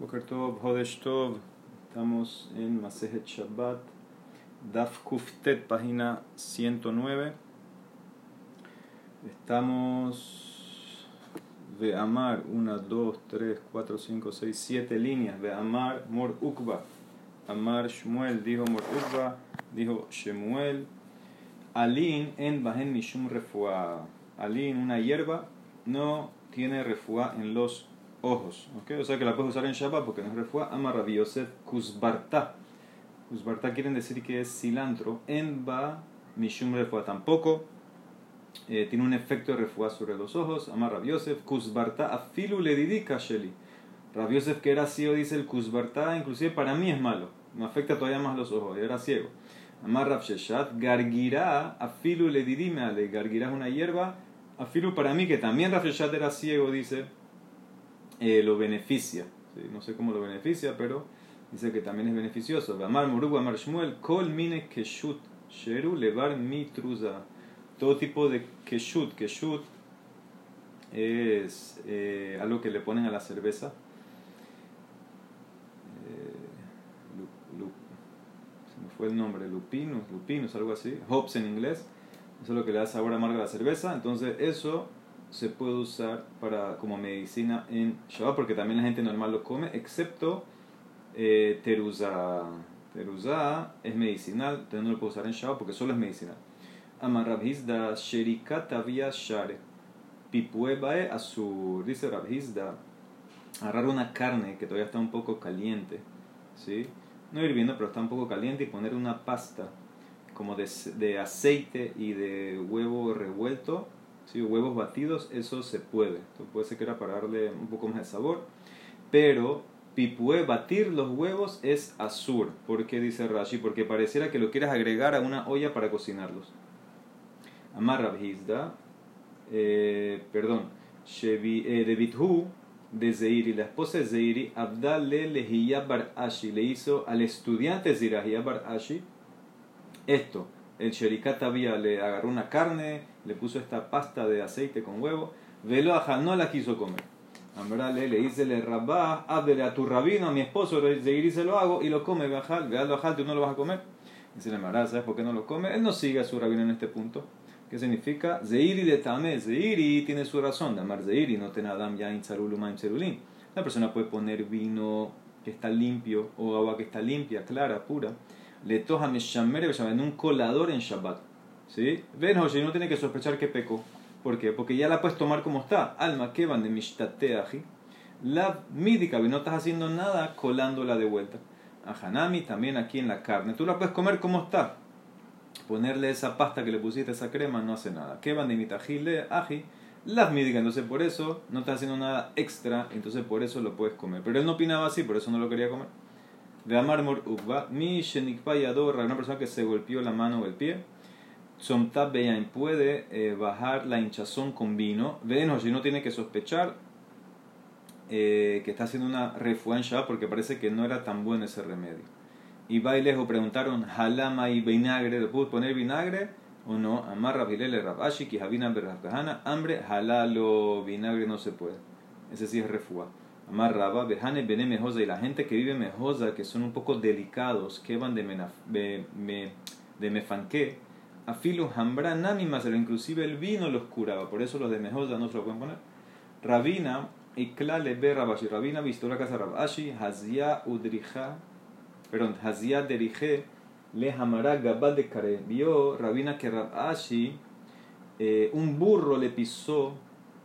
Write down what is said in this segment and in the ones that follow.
Boker Tov. Estamos en Masejet Shabbat, Daf Kuftet, página 109. Estamos de Amar, 1, 2, 3, 4, 5, 6, 7 líneas. De Amar, Mor Ukba. Amar Shmuel, dijo Mor Ukba, dijo Shemuel. Alin en Bahen Mishum Refua. Alin, una hierba, no tiene refua en los ojos. ¿okay? O sea que la puedes usar en Shabbat porque no es refua. Ama Rabbi Yosef Kuzbarta. Kuzbarta quieren decir que es cilantro. En ba mishum refua tampoco. Eh, tiene un efecto de refua sobre los ojos. Ama Rabbi Yosef Kuzbarta afilu le didika sheli. Rabbi Yosef que era ciego dice el Kuzbarta inclusive para mí es malo. Me afecta todavía más los ojos. Era ciego. Amar Sheshat, Gargira, afilu le didime ale. Gargira es una hierba. Afilu para mí, que también Rav Sheshat era ciego, dice, eh, lo beneficia. ¿sí? No sé cómo lo beneficia, pero dice que también es beneficioso. Amar Murugu, Amar Shmuel, keshut, sheru levar mitruza. Todo tipo de keshut. Keshut es eh, algo que le ponen a la cerveza. Eh, se me fue el nombre, lupinus, lupinus, algo así, hops en inglés, eso es lo que le da sabor amargo a la cerveza, entonces eso se puede usar para como medicina en Shabbat, porque también la gente normal lo come, excepto eh, teruzá. Teruzá es medicinal, entonces no lo puedo usar en Shabbat porque solo es medicinal. Amar Rabhizda, Sherikat Avia Share, Pipuebae Azur, dice Rabhizda, agarrar una carne que todavía está un poco caliente, ¿sí? no hirviendo, pero está un poco caliente y poner una pasta como de, de aceite y de huevo revuelto, ¿sí? huevos batidos, eso se puede. Esto puede ser que era para darle un poco más de sabor, pero pipue, batir los huevos es azur. ¿Por qué dice Rashi? Porque pareciera que lo quieras agregar a una olla para cocinarlos. Amar Rabhizda, eh, perdón, Shevi, eh, de Bithu, de Zeiri, la esposa de Zeiri, Abdale Lehiyah Bar Ashi, le hizo al estudiante Zirahiyah Bar Ashi esto. El Sherikat había le agarró una carne, le puso esta pasta de aceite con huevo, velo aja, no la quiso comer. Ambrale le dice le rabá, háblele a tu rabino, a mi esposo, Zeiri se lo hago y lo come, veajal, vealo tú no lo vas a comer. Dice le mará, ¿sabes por qué no lo come? Él no sigue a su rabino en este punto. ¿Qué significa? Zeiri de Tame. Zeiri tiene su razón de amar Zeiri, no ten Adam ya in maim cerulin. La persona puede poner vino que está limpio o agua que está limpia, clara, pura. Le toja meshamer en un colador en Shabbat. ¿Sí? Ven, oye, no tiene que sospechar que pecó. ¿Por qué? Porque ya la puedes tomar como está. Alma que van de mishtateaji. La mídica, no estás haciendo nada colándola de vuelta. A Hanami también aquí en la carne. Tú la puedes comer como está ponerle esa pasta que le pusiste, esa crema, no hace nada. ¿Qué van de mitajile, aji? Las mídicas, entonces por eso no está haciendo nada extra, entonces por eso lo puedes comer. Pero él no opinaba así, por eso no lo quería comer. De Amar Mor Ukba, mi shenikpayadorra, una persona que se golpeó la mano o el pie. Somtab Beyain puede eh, bajar la hinchazón con vino. Ven, si no tiene que sospechar eh, que está haciendo una refuancha porque parece que no era tan bueno ese remedio y bailes preguntaron halama y vinagre, ¿le puedo poner vinagre o no? Amar Rabilele Rabashi, Kihabina Berrafkahana, hambre, halalo, vinagre no se puede. Ese sí es refugio. Amar Rabba, Behane Bene Mejosa, y la gente que vive Mejosa, que son un poco delicados, que van de, menaf, de, me, de Mefanque, Afilu Hambra Nami Masero, inclusive el vino los curaba, por eso los de Mejosa no se lo pueden poner. Rabina, Iklale Be Rabashi, Rabina visto la casa Rabashi, Hazia Udrija, perdón, Hazia Derije le Hamara Gabal de Kare. Vio Rabina que Rabashi, eh, un burro le pisó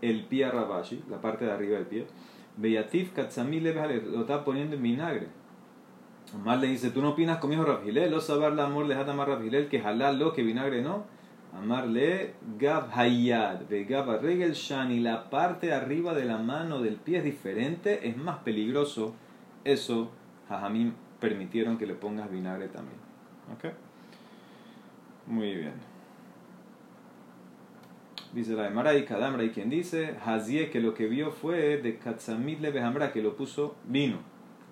el pie a Rabashi, la parte de arriba del pie. Beyatif Katsami le lo está poniendo en vinagre. Omar le dice, ¿tú no opinas conmigo, Rabhilel? Lo saber la amor le Hadamar Rabhilel que halal lo que vinagre no. Amarle Gab Hayad, de Gab Regel Shani, la parte de arriba de la mano del pie es diferente, es más peligroso. Eso, Jajamim permitieron que le pongas vinagre también. ¿Ok? Muy bien. Dice la Emara y Kadamra y quien dice, Hazie que lo que vio fue de Katzamid le que lo puso vino.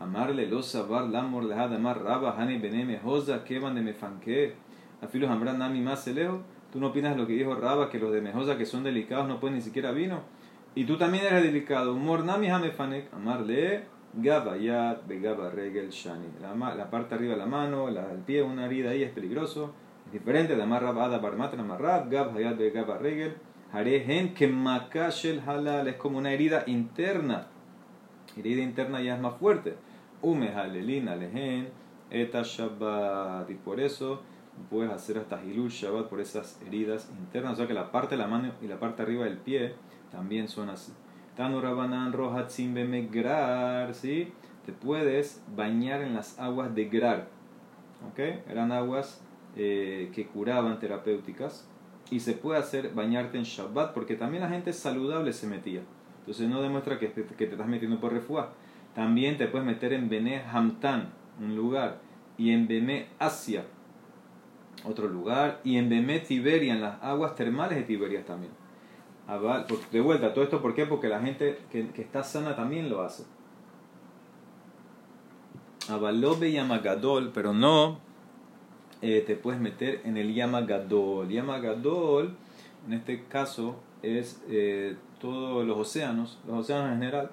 Amarle lo sabar lamor le hadamar raba hani beneme hoza kevan de mefanque. Afilo hambra nami más lejos. ¿Tú no opinas lo que dijo Raba que los de Mejosa que son delicados no pueden ni siquiera vino? Y tú también eres delicado. Mor nami hamefanek. Amarle Gabayat, Begaba Regel Shani. La, parte arriba de la mano, la, el pie, una herida ahí es peligroso. Es diferente, la marra Ada Barmatan Amarrab, Gabayat, Begaba Regel. Harehen que Makashel Halal es como una herida interna. Herida interna ya es más fuerte. Ume Halelin Alehen, Eta Shabbat. Y por eso puedes hacer hasta Hilul Shabbat por esas heridas internas. O sea que la parte de la mano y la parte arriba del pie también son así. Tanu Rabanan Rohatzim Bemegrar, ¿sí? Te puedes bañar en las aguas de Grar. ¿Ok? Eran aguas eh, que curaban terapéuticas. Y se puede hacer bañarte en Shabbat porque también la gente saludable se metía. Entonces no demuestra que, que te estás metiendo por refuá. También te puedes meter en Bene Hamtan, un lugar. Y en Bene Asia, otro lugar. Y en Bene Tiberia, en las aguas termales de Tiberias también. De vuelta, todo esto, ¿por qué? Porque la gente que, que está sana también lo hace. Avalobe Yamagadol, pero no eh, te puedes meter en el Yamagadol. Yamagadol, en este caso, es eh, todos los océanos, los océanos en general.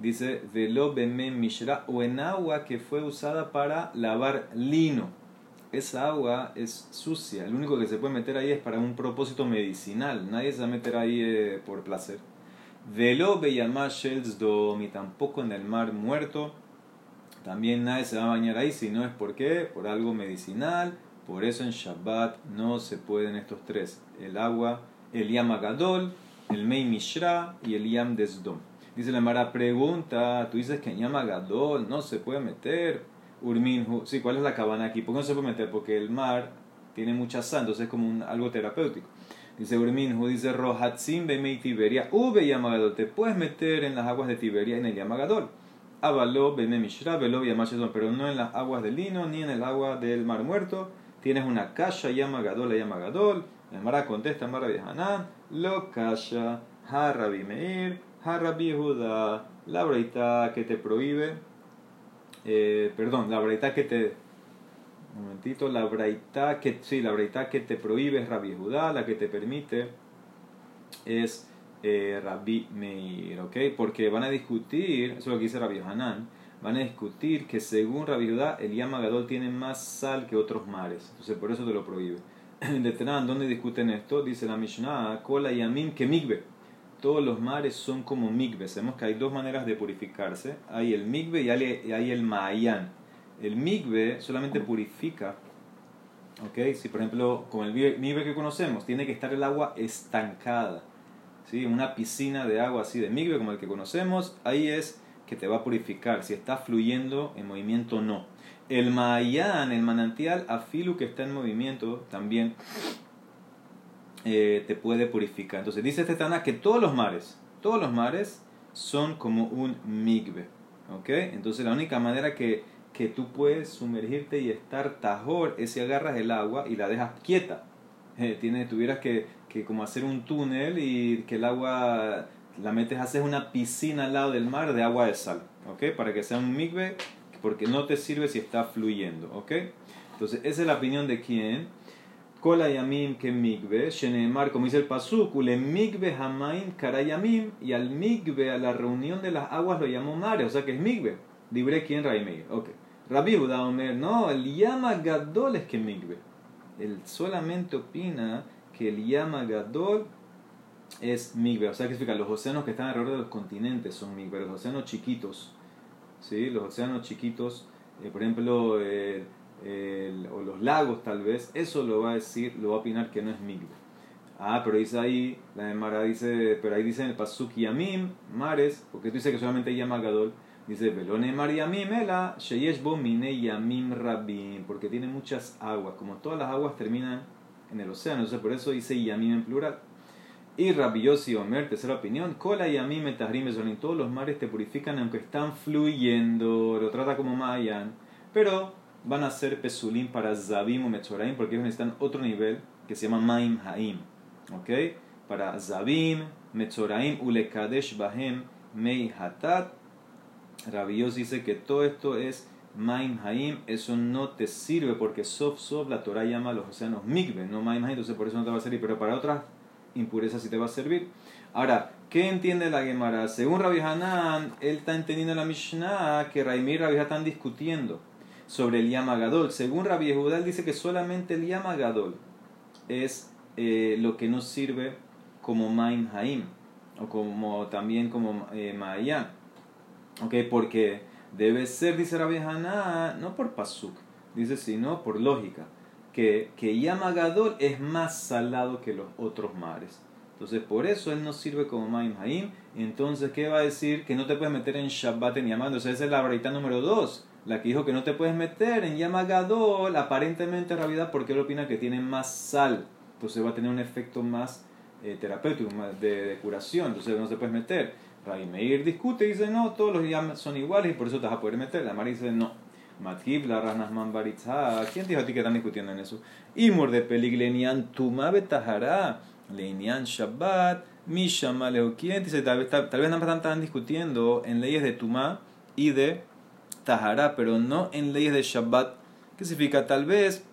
Dice Velobe Mishra, o en agua que fue usada para lavar lino esa agua es sucia. Lo único que se puede meter ahí es para un propósito medicinal. Nadie se va a meter ahí eh, por placer. Velo Dom y tampoco en el mar muerto. También nadie se va a bañar ahí si no es por qué, por algo medicinal. Por eso en Shabbat no se pueden estos tres: el agua, el Yam Agadol, el Mei Mishra y el Yam Desdom. Dice la Mara, pregunta, tú dices que en Yam Agadol no se puede meter Urminhu, sí, ¿cuál es la cabana aquí? ¿Por qué no se puede meter? Porque el mar tiene mucha sal, entonces es como un, algo terapéutico. Dice Urminhu, dice Rohatzim Bemei Tiberia, Ube Yamagadol, te puedes meter en las aguas de Tiberia en el Yamagadol. Avaló Beme Mishra, Velo pero no en las aguas del lino ni en el agua del mar muerto. Tienes una kasha Yamagadol, Yamagadol. El Mara contesta, Mara Hanan, lo kasha, Harabi Meir, Harabi Judá, la breita que te prohíbe eh, perdón, la braita que te, un momentito, la braita que, sí, la braita que te prohíbe es Rabbi Judá, la que te permite es eh, Rabbi Meir, ¿ok? Porque van a discutir, eso es lo que dice Rabbi Hanan, van a discutir que según Rabbi Judá el Yamagadol tiene más sal que otros mares, entonces por eso te lo prohíbe. De ¿dónde discuten esto? Dice la Mishnah, Kola Yamim que Migbe todos los mares son como migbe. Sabemos que hay dos maneras de purificarse. Hay el migbe y hay el maayan. El migbe solamente purifica, ¿ok? Si por ejemplo, con el migbe que conocemos, tiene que estar el agua estancada. ¿sí? Una piscina de agua así de migbe como el que conocemos, ahí es que te va a purificar. Si está fluyendo en movimiento, no. El maayan, el manantial, afilu que está en movimiento, también eh, te puede purificar. Entonces dice este que todos los mares, todos los mares son como un migbe. ¿Ok? Entonces la única manera que, que tú puedes sumergirte y estar tajor es si agarras el agua y la dejas quieta. Eh, tiene, tuvieras que, que como hacer un túnel y que el agua la metes, haces una piscina al lado del mar de agua de sal. ¿Ok? Para que sea un migbe, porque no te sirve si está fluyendo. ¿Ok? Entonces esa es la opinión de quién Kola yamim que migbe, shenemar, como dice el pasuk, ule migbe hamaim karayamim, y al migbe, a la reunión de las aguas lo llamó mare, o sea que es migbe. Libre quién Raimei. Ok. Rabbi Omer, no, el yama gadol es que migbe. Él solamente opina que el yama gadol es migbe. O sea que significa los océanos que están alrededor de los continentes son migbe, los océanos chiquitos. ¿Sí? Los océanos chiquitos, eh, por ejemplo, eh, o los lagos tal vez, eso lo va a decir, lo va a opinar que no es migbe. Ah, pero dice ahí, la Mara dice, pero ahí dice en el Pasuk Yamim, mares, porque tú dices que solamente hay Gadol, dice Belone Mar Yamim Ela, Sheyesh Mine Yamim Rabim, porque tiene muchas aguas, como todas las aguas terminan en el océano, entonces por eso dice Yamim en plural. Y Rabbi Omer, tercera opinión, Kola Yamim Etahrim en todos los mares te purifican aunque están fluyendo, lo trata como Mayan, pero van a ser pesulim para Zabim o Metzoraim porque ellos necesitan otro nivel que se llama Maim Haim. ¿Ok? Para Zabim, Metzoraim, Ulekadesh Bahem, Mei Hatat. Rabios dice que todo esto es Maim Haim, eso no te sirve porque Sof Sof la Torah llama a los océanos Migbe, no Maim Haim, entonces por eso no te va a servir, pero para otras impurezas sí te va a servir. Ahora, ¿Qué entiende la Gemara? Según Rabbi Hanan, él está entendiendo la Mishnah que Raimir y Rabbi están discutiendo sobre el Yamagadol. Según Rabbi él dice que solamente el Yamagadol es eh, lo que no sirve como Maim Haim o como también como eh, Mayan. Porque debe ser, dice Rabbi Hanan, no por Pasuk, dice sino por lógica, que, que Yamagadol es más salado que los otros mares. Entonces, por eso él no sirve como Maim Haim. Entonces, ¿qué va a decir? Que no te puedes meter en Shabbat en Yamagadol. Entonces, esa es la varita número 2. La que dijo que no te puedes meter en Yamagadol, aparentemente en realidad, porque él opina que tiene más sal. Entonces, va a tener un efecto más eh, terapéutico, más de, curación. Entonces, no se puedes meter. Rabbi Meir discute y dice, no, todos los yam son iguales y por eso te vas a poder meter. La Mari dice, no. Matkib, la Ranasman Baritza. ¿Quién dijo a ti que están discutiendo en eso? Imur de Peliglenian Tuma Betahara. Leinian Shabbat, Mishama ¿Quién dice, tal vez, tal, vez no están, discutiendo en leyes de Tumá y de Tahara, pero no en leyes de Shabbat. ¿Qué significa? Tal vez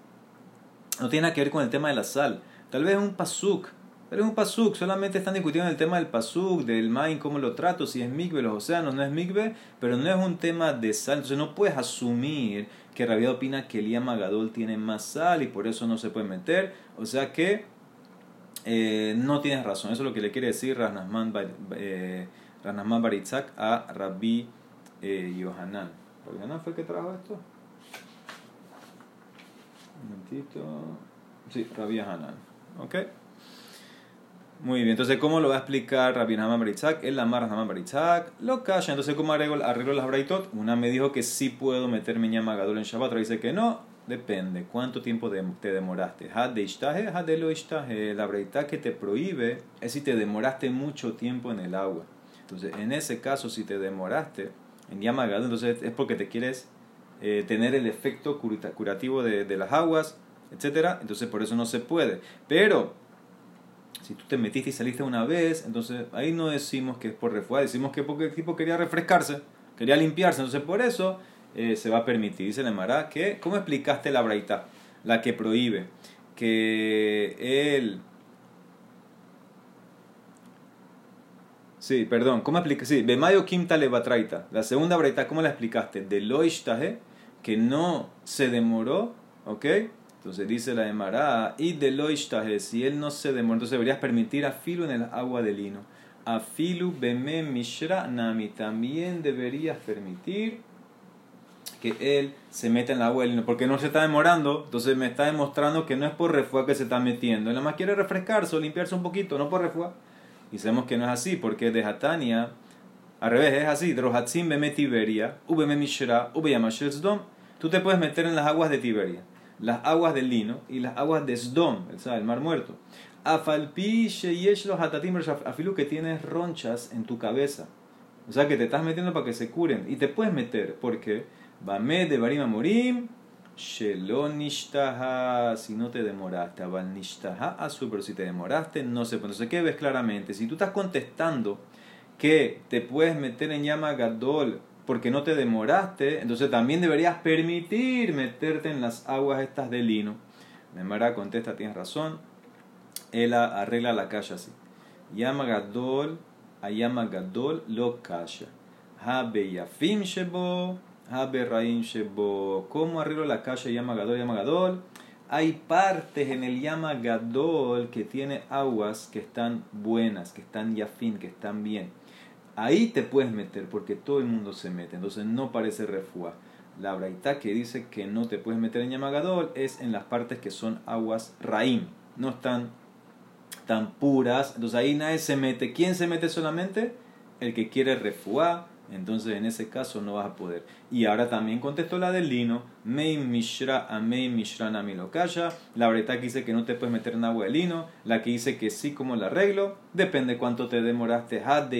no tiene nada que ver con el tema de la sal. Tal vez es un pasuk. Pero es un pasuk, solamente están discutiendo el tema del pasuk, del main, cómo lo trato, si es migbe, los océanos, no es migbe, pero no es un tema de sal. Entonces no puedes asumir que Rabia opina que el Yamagadol tiene más sal y por eso no se puede meter. O sea que eh, no tienes razón. Eso es lo que le quiere decir Ranasman, eh, Baritzak a Rabbi eh, Yohanan. ¿Rabbi Yohanan fue el que trajo esto? Un momentito. Sí, Rabbi Yohanan. ¿Ok? Muy bien, entonces, ¿cómo lo va a explicar Rabbi Yohanan Baritzak? Él la mar Baritzak, lo calla. Entonces, ¿cómo arreglo, arreglo las Braitot? Una me dijo que sí puedo meterme en Yamagadol en Shabbat, otra dice que no. Depende, ¿cuánto tiempo te demoraste? de La breita que te prohíbe es si te demoraste mucho tiempo en el agua. Entonces, en ese caso, si te demoraste en Yamagado, entonces es porque te quieres eh, tener el efecto curativo de, de las aguas, etc. Entonces, por eso no se puede. Pero, si tú te metiste y saliste una vez, entonces ahí no decimos que es por refuá, decimos que porque el tipo quería refrescarse, quería limpiarse. Entonces, por eso eh, se va a permitir. Dice la Mara que, ¿cómo explicaste la braita? La que prohíbe que él. Sí, perdón, ¿cómo explica? Sí, Bemayo Kimta Levatraita. La segunda braita, ¿cómo la explicaste? De Loishtaje, que no se demoró, ¿ok? Entonces dice la Emara, y de Loishtaje, si él no se demoró, entonces deberías permitir a filo en el agua de lino. A filu beme mishra nami, también deberías permitir que él se mete en la agua porque no se está demorando, entonces me está demostrando que no es por refuá que se está metiendo, él nada más quiere refrescarse o limpiarse un poquito, no por refuá. Y sabemos que no es así, porque de Hatania, al revés, es así, Drohatzim beme Tiberia, ubeme Mishra, Sdom. Tú te puedes meter en las aguas de Tiberia, las aguas del lino y las aguas de Sdom, el mar muerto. Afalpi sheyesh los hatatim afilu que tienes ronchas en tu cabeza. O sea que te estás metiendo para que se curen. Y te puedes meter, porque Bame de Barima Shelonishtaha, si no te demoraste, Abalnishtaha Asu, pero si te demoraste, no sé. Entonces, ¿qué ves claramente? Si tú estás contestando que te puedes meter en llama Gadol porque no te demoraste, entonces también deberías permitir meterte en las aguas estas de lino. Memara contesta, tienes razón. Él arregla la calle así. Llama Gadol, a llama Gadol lo calla. Habe Yafim Shebo. ¿Cómo arreglo la calle Yamagadol Yamagadol? Hay partes en el Yamagadol que tiene aguas que están buenas, que están yafín, que están bien. Ahí te puedes meter porque todo el mundo se mete, entonces no parece refuá. La braita que dice que no te puedes meter en Yamagadol es en las partes que son aguas raín, no están tan puras, entonces ahí nadie se mete. ¿Quién se mete solamente? El que quiere refuá entonces en ese caso no vas a poder. Y ahora también contestó la del lino, Mei Mishra a Mei Mishra Namilokaya, la verdad que dice que no te puedes meter en agua de lino, la que dice que sí como el arreglo, depende cuánto te demoraste, ha de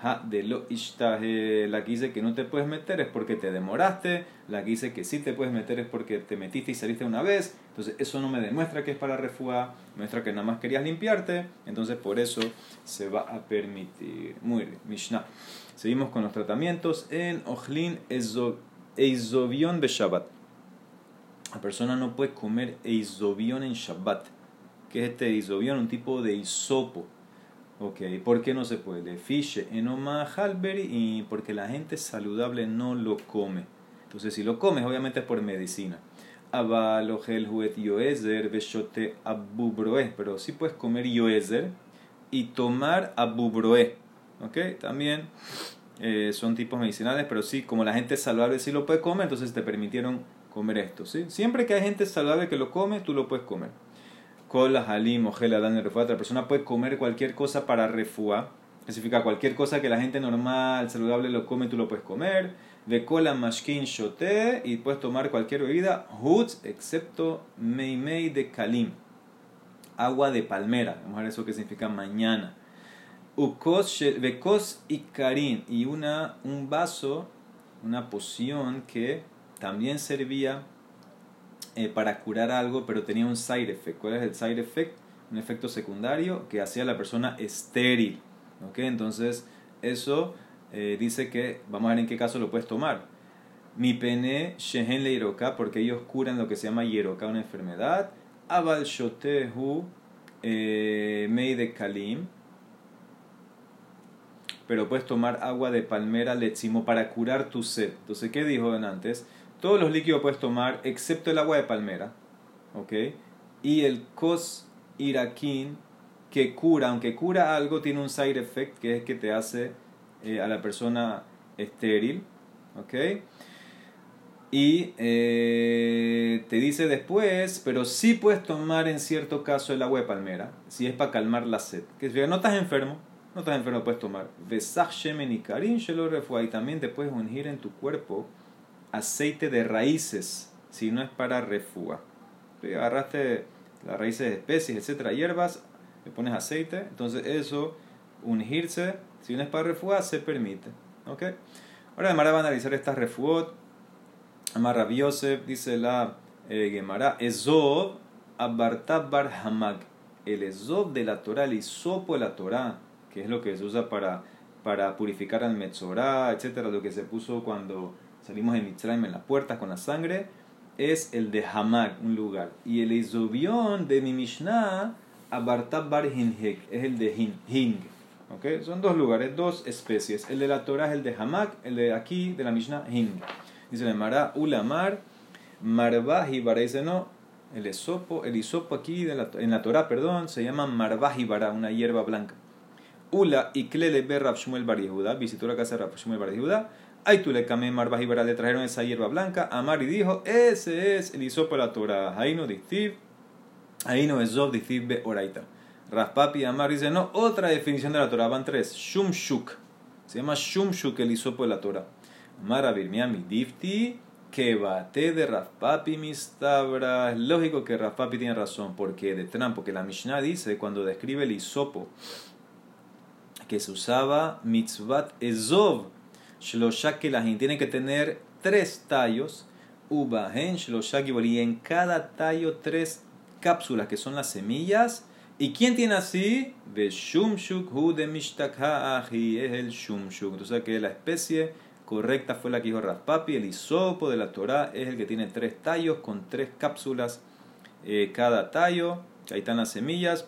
ha de lo ishtahe, la que dice que no te puedes meter es porque te demoraste, la que dice que sí te puedes meter es porque te metiste y saliste una vez, entonces eso no me demuestra que es para refugiar, muestra que nada más querías limpiarte, entonces por eso se va a permitir. Muy bien, Mishnah. Seguimos con los tratamientos en Ojlin Eizobion be Shabbat. La persona no puede comer Eizobion en Shabbat. ¿Qué es este Eizobion? Un tipo de hisopo. Ok, ¿por qué no se puede? Fiche, enoma halberi y porque la gente saludable no lo come. Entonces, si lo comes, obviamente es por medicina. Abalogel huet yoezer beshote abubroe. Pero sí puedes comer yoezer y tomar abubroe. ¿Ok? También eh, son tipos medicinales, pero sí, como la gente saludable sí lo puede comer, entonces te permitieron comer esto. ¿sí? Siempre que hay gente saludable que lo come, tú lo puedes comer. Cola, halim, ojela, dan refuá. La persona puede comer cualquier cosa para refuá. Significa cualquier cosa que la gente normal, saludable lo come, tú lo puedes comer. De cola, mashkin, shote. Y puedes tomar cualquier bebida. Hutz, excepto meimei de kalim. Agua de palmera. Vamos a ver eso que significa mañana. Ukos, vekos y karin. Y una, un vaso, una poción que también servía eh, para curar algo, pero tenía un side effect. ¿Cuál es el side effect? Un efecto secundario que hacía a la persona estéril. ¿Ok? Entonces, eso eh, dice que, vamos a ver en qué caso lo puedes tomar. Mi pene, shehen le porque ellos curan lo que se llama yeroka, una enfermedad. Abal shotehu eh, de kalim. Pero puedes tomar agua de palmera lechimo para curar tu sed. Entonces, ¿qué dijo antes? Todos los líquidos puedes tomar, excepto el agua de palmera. ¿Ok? Y el cos iraquín, que cura, aunque cura algo, tiene un side effect, que es que te hace eh, a la persona estéril. ¿Ok? Y eh, te dice después, pero sí puedes tomar en cierto caso el agua de palmera, si es para calmar la sed. Que si no estás enfermo, no estás enfermo, puedes tomar. Besach shemen y karin y también te puedes ungir en tu cuerpo aceite de raíces, si no es para refuga. Agarraste las raíces de especies, etcétera, hierbas, le pones aceite, entonces eso, ungirse, si no es para refuga, se permite. ¿Ok? Ahora Gemara va a analizar estas refuot. Amar Yosef, dice la eh, Gemara, Ezov abartab bar hamag. El Ezov de la Torah, el hisopo de la Torah, que es lo que se usa para, para purificar al Metzorah, etcétera, lo que se puso cuando salimos de Mitzrayim en las puertas con la sangre, es el de Hamag, un lugar. Y el isobión de mi Mishnah, Abartab Bar es el de Hing. ¿Okay? Son dos lugares, dos especies. El de la Torah es el de Hamag, el de aquí, de la Mishnah, Hing. Dice el Mara, Ulamar, Marvah Dice no, el hisopo, el hisopo aquí la, en la Torah, perdón, se llama Marvah una hierba blanca. Ula y Klele Ber Shmuel Bar Yehuda, visitó la casa de Shmuel Bar Yehuda, Ay, tú le camé Marvas y le trajeron esa hierba blanca. Amar y dijo: Ese es el hisopo de la Torah. Ahí no distiv, ahí no es Zob distiv be oraita. Raspapi Amar dice: No, otra definición de la Torah. Van tres: Shumshuk. Se llama Shumshuk el hisopo de la Torah. Amar Abirmiami difti. Que bate de Raspapi mistabra. Es lógico que Raspapi tiene razón. Porque de Trump, porque la Mishnah dice cuando describe el hisopo que se usaba mitzvat ezov Shlosha gente tiene que tener tres tallos. Y en cada tallo tres cápsulas que son las semillas. ¿Y quién tiene así? Shumshuk Hu de Mishtakhahi es el Shumshuk. Entonces que la especie correcta fue la que dijo Raspapi. El hisopo de la Torah es el que tiene tres tallos con tres cápsulas eh, cada tallo. Ahí están las semillas.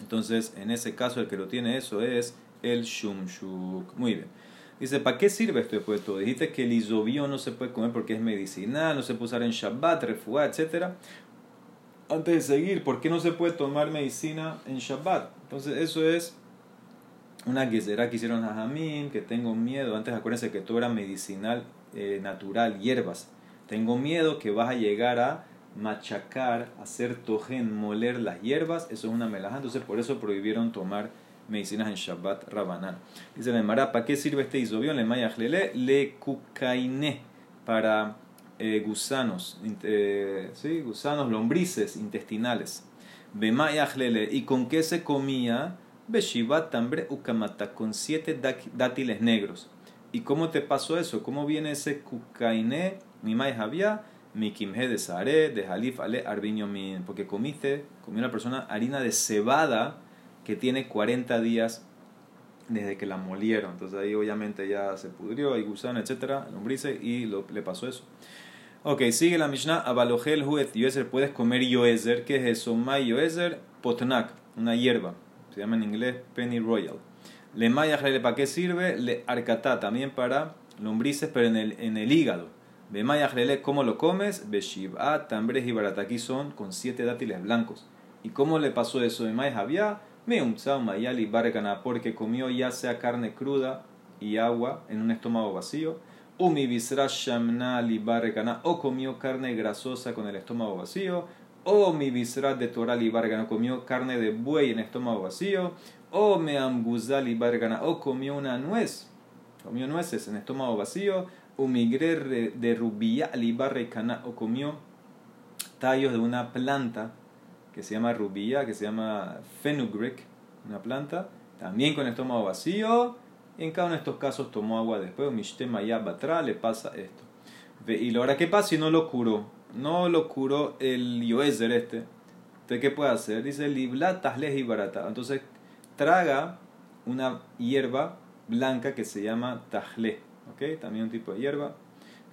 Entonces, en ese caso, el que lo tiene eso es el Shumshuk. Muy bien. Dice, ¿para qué sirve esto después de todo? Dijiste que el isobión no se puede comer porque es medicinal, no se puede usar en Shabbat, refuá, etc. Antes de seguir, ¿por qué no se puede tomar medicina en Shabbat? Entonces, eso es una será que hicieron a Jamín, que tengo miedo. Antes acuérdense que todo era medicinal, eh, natural, hierbas. Tengo miedo que vas a llegar a machacar, hacer tojen, moler las hierbas. Eso es una melaja. Entonces, por eso prohibieron tomar medicinas en Shabbat Rabanán. Dice la Emara, ¿para qué sirve este isobión? Le mayajlele le kukaine para eh, gusanos, eh, ¿sí? gusanos, lombrices intestinales. Bemayajlele, ¿y con qué se comía? Beshivat tambre ukamata, con siete dátiles negros. ¿Y cómo te pasó eso? ¿Cómo viene ese kukaine? Mi había mi kimhe de sare, de halif ale arbiño min, porque comiste, comió una persona harina de cebada que tiene 40 días desde que la molieron. Entonces ahí obviamente ya se pudrió, hay gusano, etcétera, lombrice y lo, le pasó eso. Ok, sigue la Mishnah. Abalogel huet yoezer. Puedes comer yoezer. ¿Qué es eso? May yoezer potnak. Una hierba. se llama en inglés Penny Royal. Le maya ¿para qué sirve? Le arcatá, también para lombrices, pero en el, en el hígado. De maya ¿cómo lo comes? Beshiv'a, tambres y barataki son con siete dátiles blancos. ¿Y cómo le pasó eso? De maya había me mayali barcana, porque comió ya sea carne cruda y agua en un estómago vacío. Umi bisra shamna li o comió carne grasosa con el estómago vacío. O mi visrat de Torah no comió carne de buey en estómago vacío, o me amguzal bargana, o comió una nuez, comió nueces en estómago vacío, o migré de rubia libargana, o comió tallos de una planta que se llama rubia, que se llama fenugreek, una planta, también con estómago vacío, en cada uno de estos casos tomó agua después, mishtema batra, le pasa esto. Y ahora, ¿qué pasa si no lo curó? no lo curó el Yoezer este. Entonces, ¿qué puede hacer? Dice, libla y barata. Entonces, traga una hierba blanca que se llama tajle. ¿Ok? También un tipo de hierba.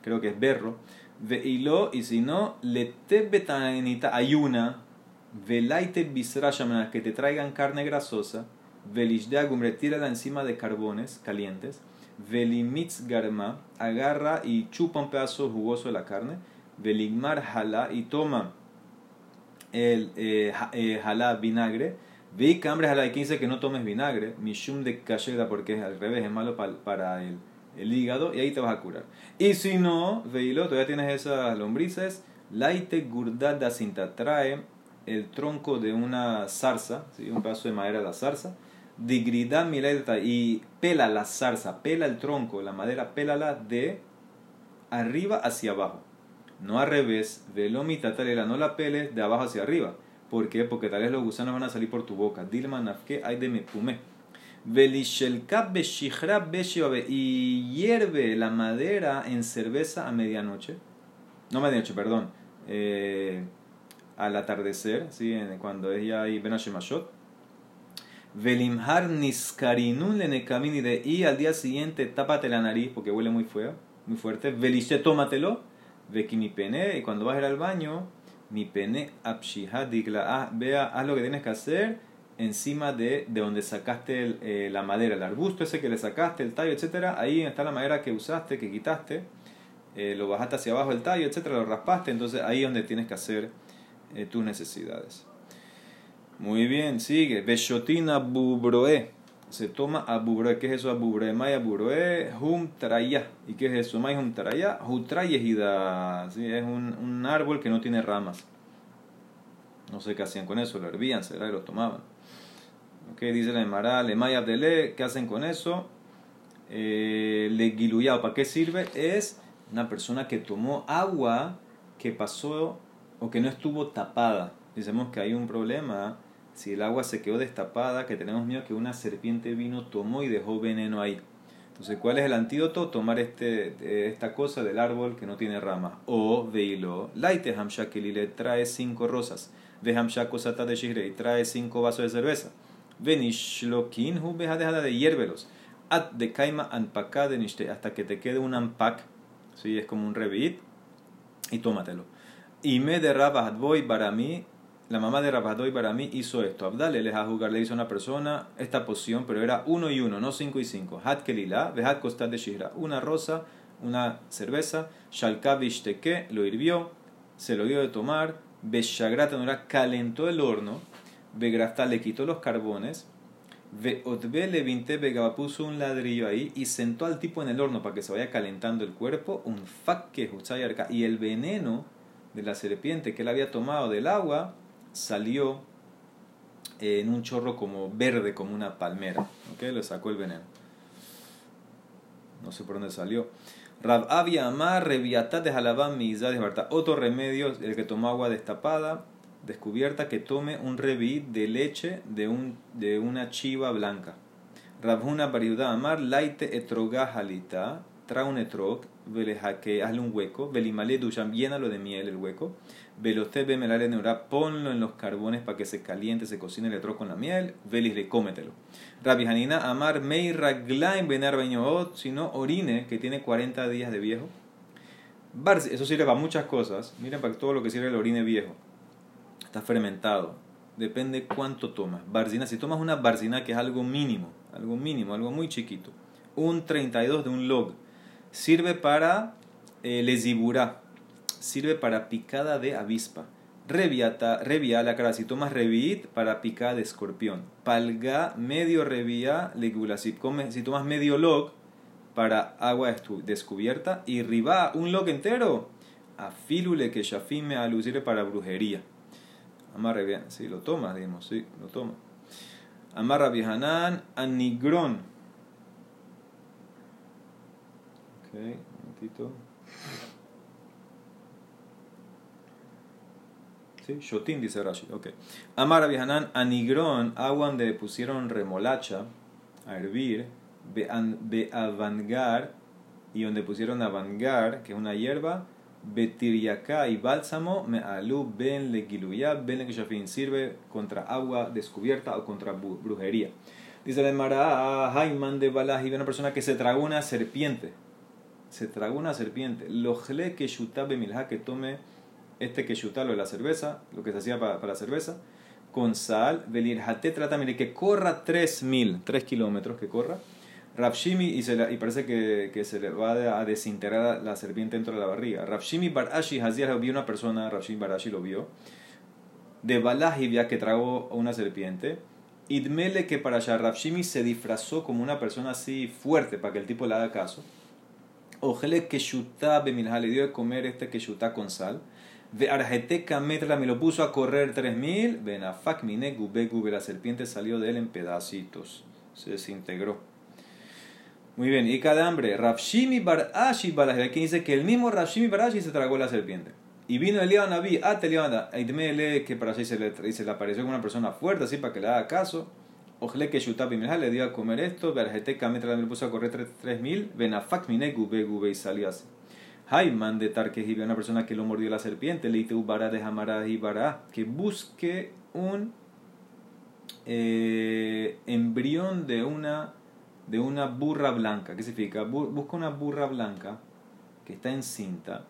Creo que es berro. Veilo, y si no, le betanita ayuna. Velaite bisrashamana, que te traigan carne grasosa. Velishdeagum, retírala encima de carbones calientes. Velimitz garma, agarra y chupa un pedazo jugoso de la carne Veligmar hala y toma el eh, eh vinagre. Vi cambre hala y 15 que no tomes vinagre. Mishum de kasheda porque es al revés, es malo para, el, el, hígado y ahí te vas a curar. Y si no, veilo, todavía tienes esas lombrices. Laite gurdada cinta trae el tronco de una zarza, ¿sí? un pedazo de madera de la zarza. Digrida mileta y pela la zarza, pela el tronco, la madera, pélala de arriba hacia abajo. No al revés, velomita talela, no la peles de abajo hacia arriba. ¿Por qué? Porque tal vez los gusanos van a salir por tu boca. Dilma nafke hay de mepume. Velishelkab y hierve la madera en cerveza a medianoche. No medianoche, perdón. Eh, al atardecer, ¿sí? cuando ella y benashemashot. Velimhar niskarinun de y al día siguiente tápate la nariz porque huele muy feo, muy fuerte. Velishe, tómatelo ve que mi pene, y cuando vas a ir al baño, mi pene digla, ah, vea, haz lo que tienes que hacer encima de, de donde sacaste eh, la madera, el arbusto ese que le sacaste, el tallo, etcétera, ahí está la madera que usaste, que quitaste, eh, lo bajaste hacia abajo el tallo, etcétera, lo raspaste, entonces ahí es donde tienes que hacer eh, tus necesidades. Muy bien, sigue. Beshotina bubroe se toma abubre. ¿Qué es eso abubre? Maya abubre, hum traya. ¿Y qué es eso? Maya hum traya, ¿sí? Es un, un, árbol que no tiene ramas. No sé qué hacían con eso, lo hervían, será y lo tomaban. ¿Ok? Dice la Emara, le maya le, ¿qué hacen con eso? Eh, le guiluyao, ¿para qué sirve? Es una persona que tomó agua que pasó o que no estuvo tapada. Decimos que hay un problema si el agua se quedó destapada, que tenemos miedo que una serpiente vino, tomó y dejó veneno ahí. Entonces, ¿cuál es el antídoto? Tomar este, esta cosa del árbol que no tiene rama. O veilo, laite le trae cinco rosas. Ve hamshakosata de y trae cinco vasos de cerveza. Venishlokin hu deja de hiervelos. At de kaima anpaka de hasta que te quede un anpak, ¿sí? es como un revit, y tómatelo. Y me derraba para mí la mamá de Rabadoy para mí hizo esto. Abdale les a jugar, le hizo a una persona esta poción, pero era uno y uno, no cinco y cinco. Hat kelila, vehat costat de shira. Una rosa, una cerveza, shalkavish teke, lo hirvió, se lo dio de tomar, beshagrata no calentó el horno, begrafta le quitó los carbones, Veotbe le vinte puso un ladrillo ahí y sentó al tipo en el horno para que se vaya calentando el cuerpo, un fakke y el veneno de la serpiente que él había tomado del agua salió en un chorro como verde, como una palmera. ¿Ok? Le sacó el veneno. No sé por dónde salió. Rab Abia Amar, Reviatat de Jalabán, de Otro remedio, el que tomó agua destapada, descubierta, que tome un reví de leche de, un, de una chiva blanca. Rabhuna Bariuda Amar, Laite etrogajalita, trae un etrog, que hazle un hueco, velimale dusham, llénalo de miel el hueco, veloste bemelare neura, ponlo en los carbones para que se caliente, se cocine el etrog con la miel, velis le cómetelo. Rabbi Hanina amar mei raglaim benar bañoot, si no orine, que tiene 40 días de viejo. Eso sirve para muchas cosas. Miren para todo lo que sirve el orine viejo. Está fermentado. depende cuánto tomas. Barzina, si tomas una barzina que es algo mínimo, algo mínimo, algo muy chiquito, un 32 de un log, sirve para eh, sirve para picada de avispa. Reviata, revia, la cara, si tomas revit, para picada de escorpión. Palga, medio revia, legula, si, si tomas medio log, para agua descubierta. Y riba, un log entero, afilule que shafime alucire para brujería. Amarre bien, sí, lo toma, digamos, sí, lo toma. Amarra vihanan, anigrón. Ok, un momentito. Sí, shotin dice Rashi, ok. Amara vihanan, anigrón, agua donde pusieron remolacha a hervir, beavangar, y donde pusieron avangar, que es una hierba, Betiriaká y bálsamo, me alu ben le ben le sirve contra agua descubierta o contra brujería. Dice la Mara, Jaiman de Balaji, una persona que se tragó una serpiente. Se tragó una serpiente. Lojle que milha, que tome este que lo de la cerveza, lo que se hacía para, la cerveza, con sal, velirjate, trata, mire, que corra 3000, 3 kilómetros que corra Rafshimi, y, y parece que, que, se le va a desintegrar la serpiente dentro de la barriga. Rafshimi Barashi Haziar vio una persona, Rafshimi Barashi lo vio, de Balahivia que tragó una serpiente. Idmele que para allá Rafshimi se disfrazó como una persona así fuerte para que el tipo le haga caso. Ojele que bemilha le dio de comer este que con sal. Ve arjeteca metra me lo puso a correr 3000. Benafak mine gube gube la serpiente salió de él en pedacitos. Se desintegró. Muy bien, y cada hambre, Rafshimi Bar Ashi Aquí dice que el mismo Rafshimi Bar se tragó la serpiente. Y vino Eliab Naví, ate Eliab que para así se le, se le apareció como una persona fuerte, así para que le haga caso. Ojle que Shutapi le dio a comer esto, Verjete Kametra le puso a correr 3000, Benafak Mine Gube Gube y salió así. Jaiman de Tarkehi, una persona que lo mordió la serpiente, le dice Ubara de Hamara y Bara, que busque un eh, embrión de una de una burra blanca. ¿Qué significa? busca una burra blanca que está encinta.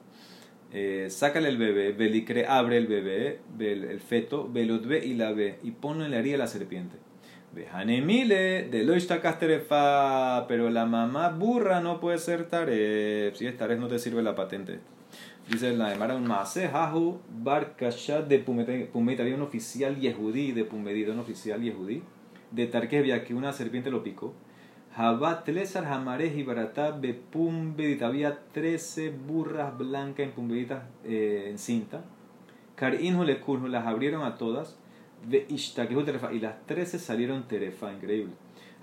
Eh, sácale el bebé, velicre, abre el bebé, el, feto, velotbe y la ve, y ponlo en la herida de la serpiente. Vejanemile, de lo casterefa, pero la mamá burra no puede ser taref. Si es taref, no te sirve la patente. Dice la Emara un mase, jahu, bar de Pumeta. Había un oficial yehudí de Pumedita, un oficial yehudí de Tarkevia que una serpiente lo picó. Habat Lesar Hamarej y Baratá Bepumbedita. Había 13 burras blancas en eh, en cinta. Karinhu Lekurhu las abrieron a todas. Y las 13 salieron terefa, increíble.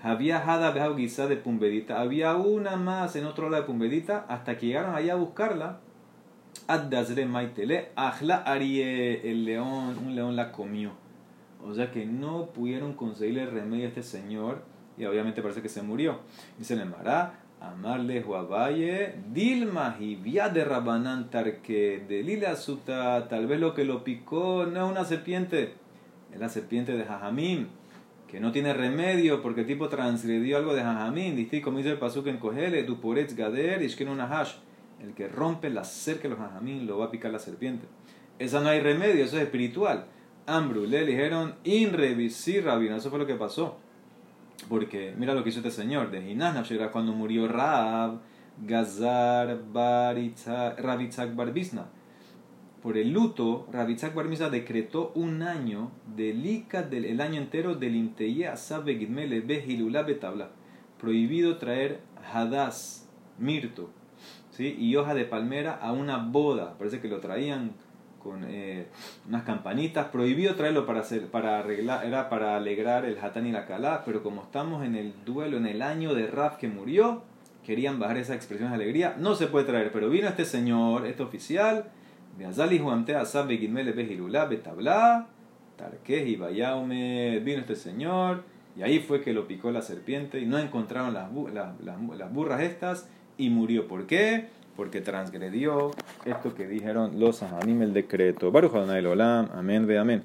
Había Hada Behau de Pumbedita. Había una más en otro lado de Pumbedita. Hasta que llegaron allá a buscarla. Addazre Maitele. Ahla Arie, el león, un león la comió. O sea que no pudieron conseguirle remedio a este señor y obviamente parece que se murió. Dice el Mará, amarle Huavalle, Dilma vía de Rabanán que de Lila Suta, tal vez lo que lo picó no es una serpiente, es la serpiente de Jajamín, que no tiene remedio porque el tipo transgredió algo de Jajamín, dice como dice el Pasuk en Kohele, tu poretz gader, una hash, el que rompe la cerca de los Jajamín lo va a picar la serpiente. Esa no hay remedio, eso es espiritual. Ambru le dijeron, in revisi rabino, eso fue lo que pasó. Porque mira lo que hizo este señor. De era cuando murió Rab, Gazar, Rabitzak Barbisna. Por el luto, Rabitzak Barbisna decretó un año del del el año entero del Inteye Asabe Gidmele Behilula Betabla. Prohibido traer Hadas, mirto, ¿sí? y hoja de palmera a una boda. Parece que lo traían con eh, unas campanitas. Prohibido traerlo para, hacer, para arreglar, era para alegrar el Hatán y la Kalá, pero como estamos en el duelo, en el año de Raf que murió, querían bajar esa expresión de alegría. No se puede traer, pero vino este señor, este oficial, de Azali Juante Asab Begimele Behirulá Betabla, Tarquej y Bayaume, vino este señor, y ahí fue que lo picó la serpiente y no encontraron las, las, las burras estas y murió. ¿Por qué? porque transgredió esto que dijeron los Ahanim el decreto. Baruch Adonai Olam, amén ve amén.